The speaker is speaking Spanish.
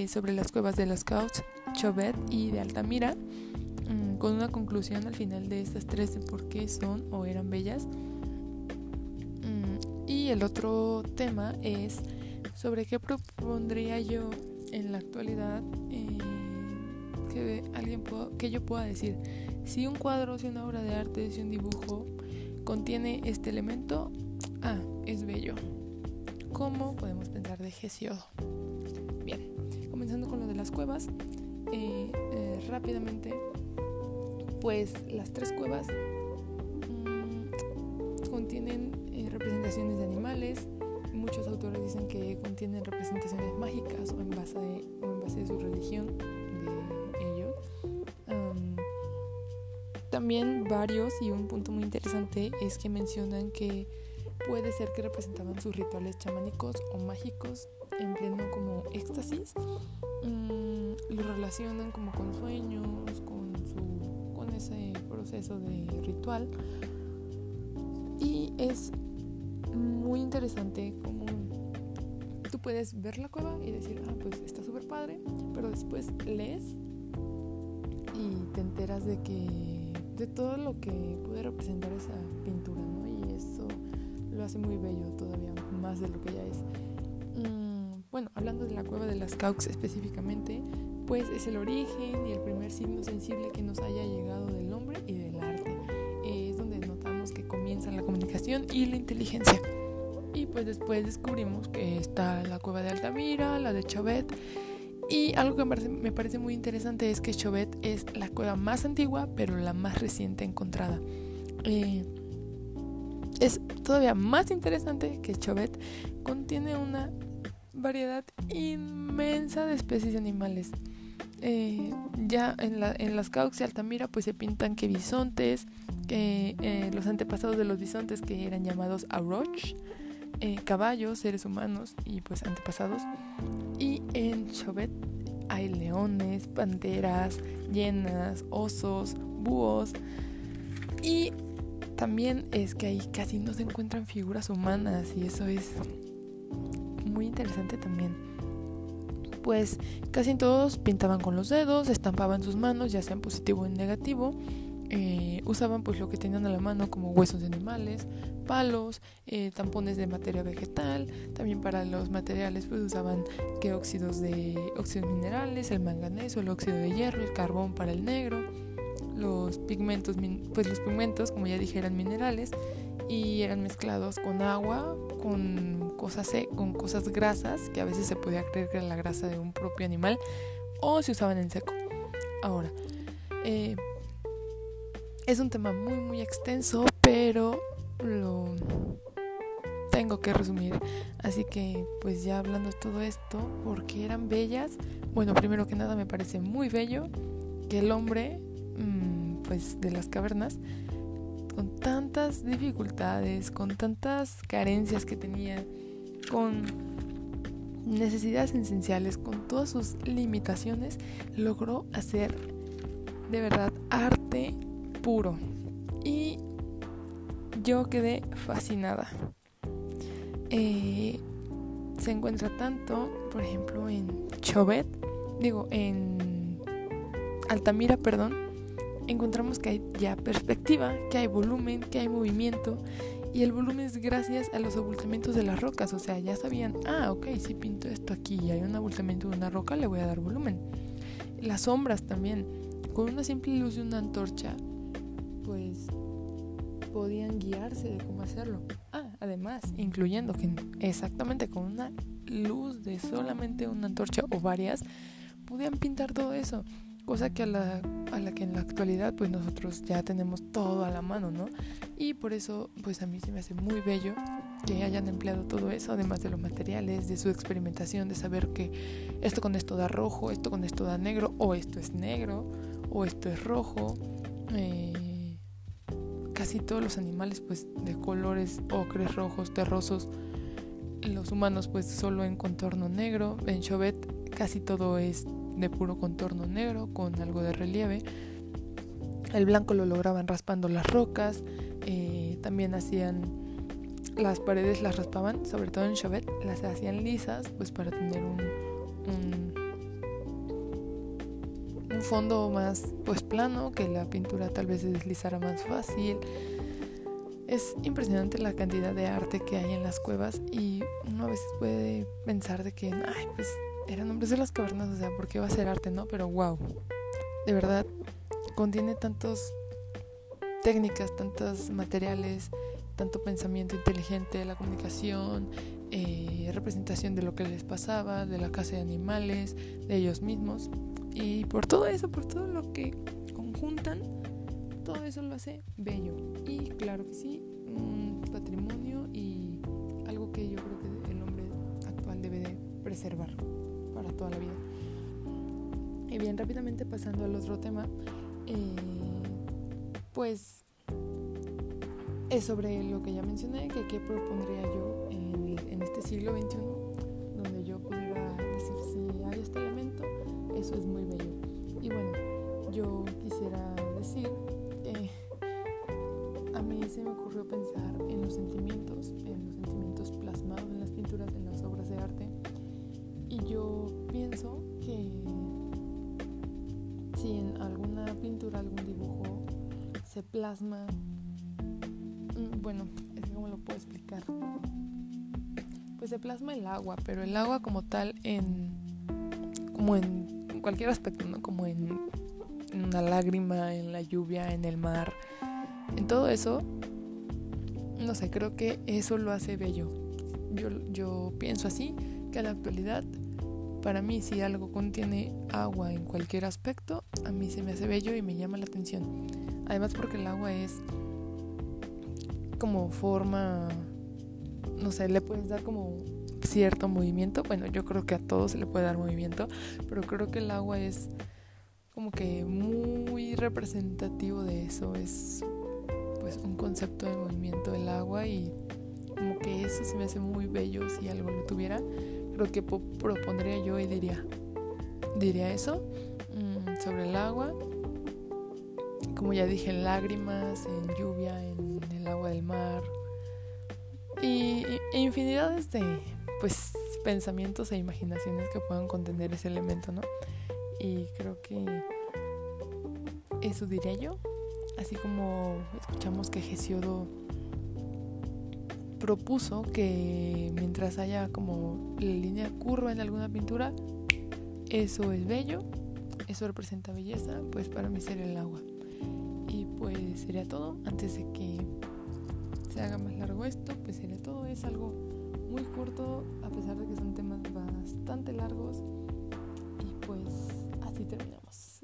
eh, sobre las cuevas de los Scouts, Chauvet y de Altamira, mm, con una conclusión al final de estas tres de por qué son o eran bellas. Mm, y el otro tema es sobre qué propondría yo en la actualidad eh, que alguien que yo pueda decir si un cuadro, si una obra de arte, si un dibujo contiene este elemento, ah, es bello. ¿Cómo podemos pensar de Gesiodo? Comenzando con lo de las cuevas, eh, eh, rápidamente, pues las tres cuevas mm, contienen eh, representaciones de animales. Muchos autores dicen que contienen representaciones mágicas o en base, o en base de su religión de ellos. también varios, y un punto muy interesante es que mencionan que puede ser que representaban sus rituales chamánicos o mágicos en como éxtasis. Mm, lo relacionan como con sueños, con, su, con ese proceso de ritual. Y es muy interesante como tú puedes ver la cueva y decir, ah, pues está súper padre, pero después lees y te enteras de que de todo lo que puede representar esa pintura, ¿no? Y eso lo hace muy bello todavía, más de lo que ya es. Mm, bueno, hablando de la cueva de las Caux específicamente, pues es el origen y el primer signo sensible que nos haya llegado del hombre y del arte. es donde notamos que comienza la comunicación y la inteligencia. Y pues después descubrimos que está la cueva de Altamira, la de Chauvet. Y algo que me parece, me parece muy interesante es que Chauvet es la cueva más antigua, pero la más reciente encontrada. Eh, es todavía más interesante que Chauvet contiene una variedad inmensa de especies animales. Eh, ya en, la, en las Caux y Altamira pues se pintan que bisontes, que eh, los antepasados de los bisontes que eran llamados auroch, eh, caballos, seres humanos y pues antepasados. Y en Chauvet hay leones, panteras, hienas, osos, búhos y también es que ahí casi no se encuentran figuras humanas y eso es muy interesante también. Pues casi todos pintaban con los dedos, estampaban sus manos, ya sea en positivo o en negativo. Eh, usaban pues lo que tenían a la mano como huesos de animales, palos, eh, tampones de materia vegetal, también para los materiales pues usaban que óxidos de óxidos minerales, el manganeso, el óxido de hierro, el carbón para el negro los pigmentos, pues los pigmentos, como ya dije, eran minerales y eran mezclados con agua, con cosas, con cosas grasas, que a veces se podía creer que era la grasa de un propio animal, o se usaban en seco. Ahora, eh, es un tema muy, muy extenso, pero lo tengo que resumir. Así que, pues ya hablando de todo esto, porque eran bellas, bueno, primero que nada me parece muy bello que el hombre Mm, pues de las cavernas con tantas dificultades, con tantas carencias que tenía, con necesidades esenciales, con todas sus limitaciones, logró hacer de verdad arte puro. Y yo quedé fascinada. Eh, se encuentra tanto, por ejemplo, en Chauvet, digo, en Altamira, perdón, encontramos que hay ya perspectiva, que hay volumen, que hay movimiento. Y el volumen es gracias a los abultamientos de las rocas. O sea, ya sabían, ah, ok, si pinto esto aquí y hay un abultamiento de una roca, le voy a dar volumen. Las sombras también. Con una simple luz de una antorcha, pues podían guiarse de cómo hacerlo. Ah, además, incluyendo que exactamente con una luz de solamente una antorcha o varias, podían pintar todo eso cosa que a la, que en la actualidad pues nosotros ya tenemos todo a la mano, ¿no? Y por eso pues a mí se me hace muy bello que hayan empleado todo eso, además de los materiales, de su experimentación, de saber que esto con esto da rojo, esto con esto da negro, o esto es negro, o esto es rojo. Eh, casi todos los animales pues de colores ocres, rojos, terrosos. Los humanos pues solo en contorno negro. En Chauvet casi todo es de puro contorno negro con algo de relieve. El blanco lo lograban raspando las rocas, eh, también hacían las paredes las raspaban, sobre todo en Chauvet, las hacían lisas pues para tener un, un fondo más pues plano, que la pintura tal vez se deslizara más fácil. Es impresionante la cantidad de arte que hay en las cuevas y uno a veces puede pensar de que, ay, pues eran hombres de las cavernas, o sea, ¿por qué va a ser arte, no? Pero wow, de verdad, contiene tantas técnicas, tantos materiales, tanto pensamiento inteligente, la comunicación, eh, representación de lo que les pasaba, de la casa de animales, de ellos mismos. Y por todo eso, por todo lo que conjuntan, todo eso lo hace bello. Y claro que sí, un patrimonio y algo que yo creo que el hombre actual debe de preservar para toda la vida. Y bien, rápidamente pasando al otro tema, eh, pues es sobre lo que ya mencioné, que qué propondría yo en, en este siglo XXI, donde yo pudiera decir si hay este elemento, eso es muy bello. Y bueno, yo quisiera decir que a mí se me ocurrió pensar en los sentimientos, en los sentimientos plasmados en las pinturas, en las obras de arte. Y yo pienso que si en alguna pintura, algún dibujo se plasma, mm, bueno, es que cómo lo puedo explicar. Pues se plasma el agua, pero el agua como tal en como en cualquier aspecto, ¿no? Como en, en una lágrima, en la lluvia, en el mar, en todo eso, no sé, creo que eso lo hace bello. Yo, yo pienso así, que en la actualidad, para mí si algo contiene agua en cualquier aspecto, a mí se me hace bello y me llama la atención. Además porque el agua es como forma, no sé, le puedes dar como cierto movimiento. Bueno, yo creo que a todos se le puede dar movimiento, pero creo que el agua es como que muy representativo de eso. Es pues un concepto de movimiento del agua y como que eso se me hace muy bello si algo lo tuviera. Creo que propondría yo y diría, diría eso mm, sobre el agua. Como ya dije, en lágrimas, en lluvia, en el agua del mar. Y, e infinidades de pues pensamientos e imaginaciones que puedan contener ese elemento, ¿no? Y creo que eso diría yo. Así como escuchamos que Gesiodo propuso que mientras haya como la línea curva en alguna pintura, eso es bello, eso representa belleza, pues para mí sería el agua. Y pues sería todo. Antes de que se haga más largo esto, pues sería todo. Es algo muy corto, a pesar de que son temas bastante largos. Y pues así terminamos.